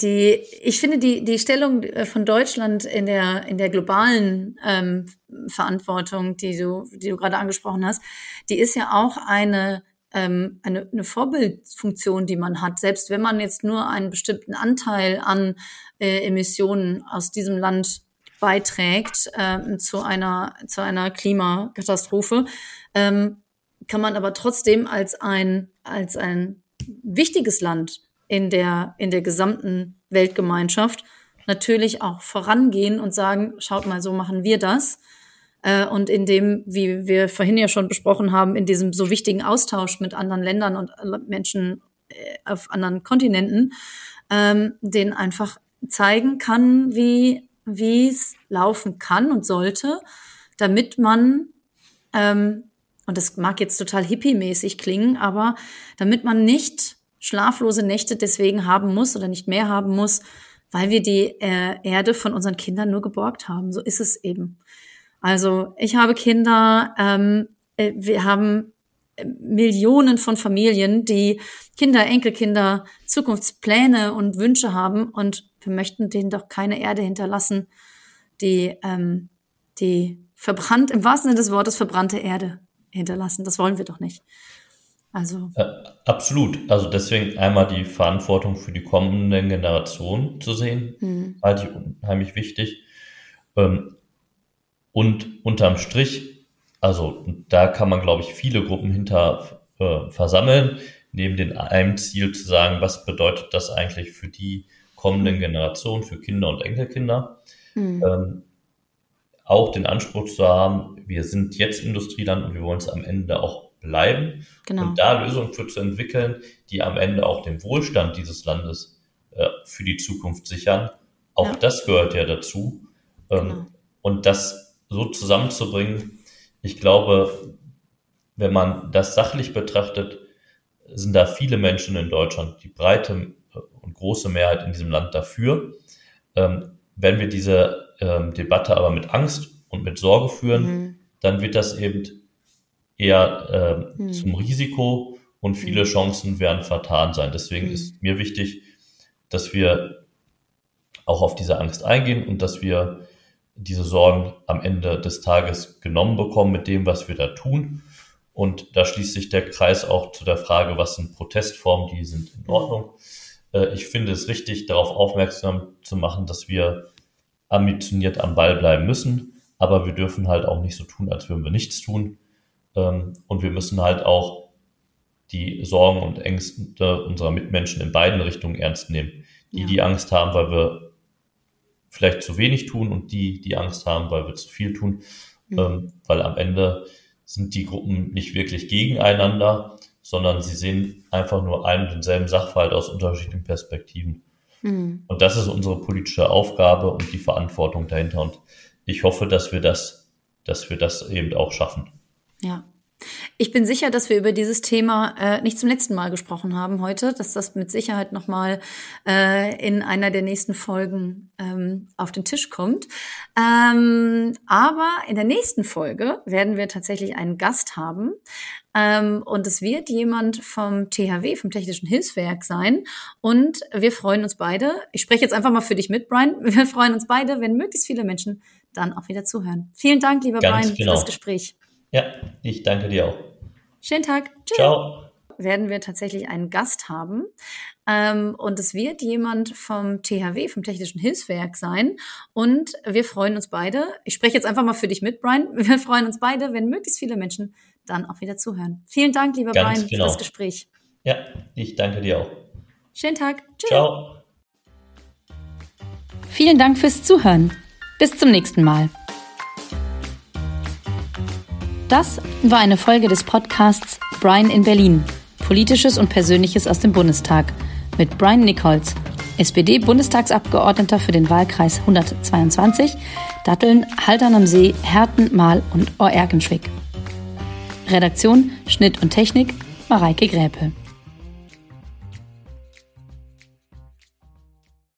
die, ich finde die, die Stellung äh, von Deutschland in der, in der globalen ähm, Verantwortung, die du, die du gerade angesprochen hast, die ist ja auch eine, ähm, eine, eine Vorbildfunktion, die man hat. Selbst wenn man jetzt nur einen bestimmten Anteil an äh, Emissionen aus diesem Land beiträgt äh, zu einer zu einer Klimakatastrophe, ähm, kann man aber trotzdem als ein als ein wichtiges Land in der in der gesamten Weltgemeinschaft natürlich auch vorangehen und sagen, schaut mal, so machen wir das. Äh, und in dem, wie wir vorhin ja schon besprochen haben, in diesem so wichtigen Austausch mit anderen Ländern und Menschen auf anderen Kontinenten, ähm, denen einfach zeigen kann, wie wie es laufen kann und sollte, damit man ähm, und das mag jetzt total hippie-mäßig klingen, aber damit man nicht schlaflose Nächte deswegen haben muss oder nicht mehr haben muss, weil wir die äh, Erde von unseren Kindern nur geborgt haben. So ist es eben. Also ich habe Kinder, ähm, äh, wir haben äh, Millionen von Familien, die Kinder, Enkelkinder, Zukunftspläne und Wünsche haben und wir möchten denen doch keine Erde hinterlassen, die, ähm, die verbrannt, im wahrsten Sinne des Wortes verbrannte Erde hinterlassen. Das wollen wir doch nicht. Also. Absolut. Also deswegen einmal die Verantwortung für die kommenden Generationen zu sehen, mhm. halte ich unheimlich wichtig. Ähm, und unterm Strich, also da kann man, glaube ich, viele Gruppen hinter äh, versammeln, neben dem einem Ziel zu sagen, was bedeutet das eigentlich für die kommenden Generationen, für Kinder und Enkelkinder. Mhm. Auch den Anspruch zu haben, wir sind jetzt Industrieland und wir wollen es am Ende auch bleiben. Genau. Und da Lösungen für zu entwickeln, die am Ende auch den Wohlstand dieses Landes äh, für die Zukunft sichern. Auch ja. das gehört ja dazu. Ähm, genau. Und das so zusammenzubringen, ich glaube, wenn man das sachlich betrachtet, sind da viele Menschen in Deutschland, die breite und große Mehrheit in diesem Land dafür. Ähm, wenn wir diese ähm, Debatte aber mit Angst und mit Sorge führen, mhm. dann wird das eben eher äh, mhm. zum Risiko und viele mhm. Chancen werden vertan sein. Deswegen mhm. ist mir wichtig, dass wir auch auf diese Angst eingehen und dass wir diese Sorgen am Ende des Tages genommen bekommen mit dem, was wir da tun. Und da schließt sich der Kreis auch zu der Frage, was sind Protestformen, die sind in Ordnung. Äh, ich finde es richtig, darauf aufmerksam zu machen, dass wir ambitioniert am Ball bleiben müssen, aber wir dürfen halt auch nicht so tun, als würden wir nichts tun. Ähm, und wir müssen halt auch die Sorgen und Ängste unserer Mitmenschen in beiden Richtungen ernst nehmen. Die, ja. die Angst haben, weil wir vielleicht zu wenig tun und die, die Angst haben, weil wir zu viel tun. Mhm. Ähm, weil am Ende sind die Gruppen nicht wirklich gegeneinander, sondern sie sehen einfach nur einen und denselben Sachverhalt aus unterschiedlichen Perspektiven. Mhm. Und das ist unsere politische Aufgabe und die Verantwortung dahinter. Und ich hoffe, dass wir das, dass wir das eben auch schaffen. Ja. Ich bin sicher, dass wir über dieses Thema äh, nicht zum letzten Mal gesprochen haben heute, dass das mit Sicherheit nochmal äh, in einer der nächsten Folgen ähm, auf den Tisch kommt. Ähm, aber in der nächsten Folge werden wir tatsächlich einen Gast haben. Ähm, und es wird jemand vom THW, vom Technischen Hilfswerk sein. Und wir freuen uns beide. Ich spreche jetzt einfach mal für dich mit, Brian. Wir freuen uns beide, wenn möglichst viele Menschen dann auch wieder zuhören. Vielen Dank, lieber Ganz Brian, genau. für das Gespräch. Ja, ich danke dir auch. Schönen Tag. Tschüss. Ciao. Werden wir tatsächlich einen Gast haben. Ähm, und es wird jemand vom THW, vom Technischen Hilfswerk sein. Und wir freuen uns beide. Ich spreche jetzt einfach mal für dich mit, Brian. Wir freuen uns beide, wenn möglichst viele Menschen dann auch wieder zuhören. Vielen Dank, lieber Ganz Brian, genau. für das Gespräch. Ja, ich danke dir auch. Schönen Tag. Tschüss. Ciao. Vielen Dank fürs Zuhören. Bis zum nächsten Mal. Das war eine Folge des Podcasts Brian in Berlin. Politisches und Persönliches aus dem Bundestag mit Brian Nichols, SPD-Bundestagsabgeordneter für den Wahlkreis 122, Datteln, Haltern am See, Herten, Mahl und Oerkenschwick. Redaktion, Schnitt und Technik Mareike Gräpe.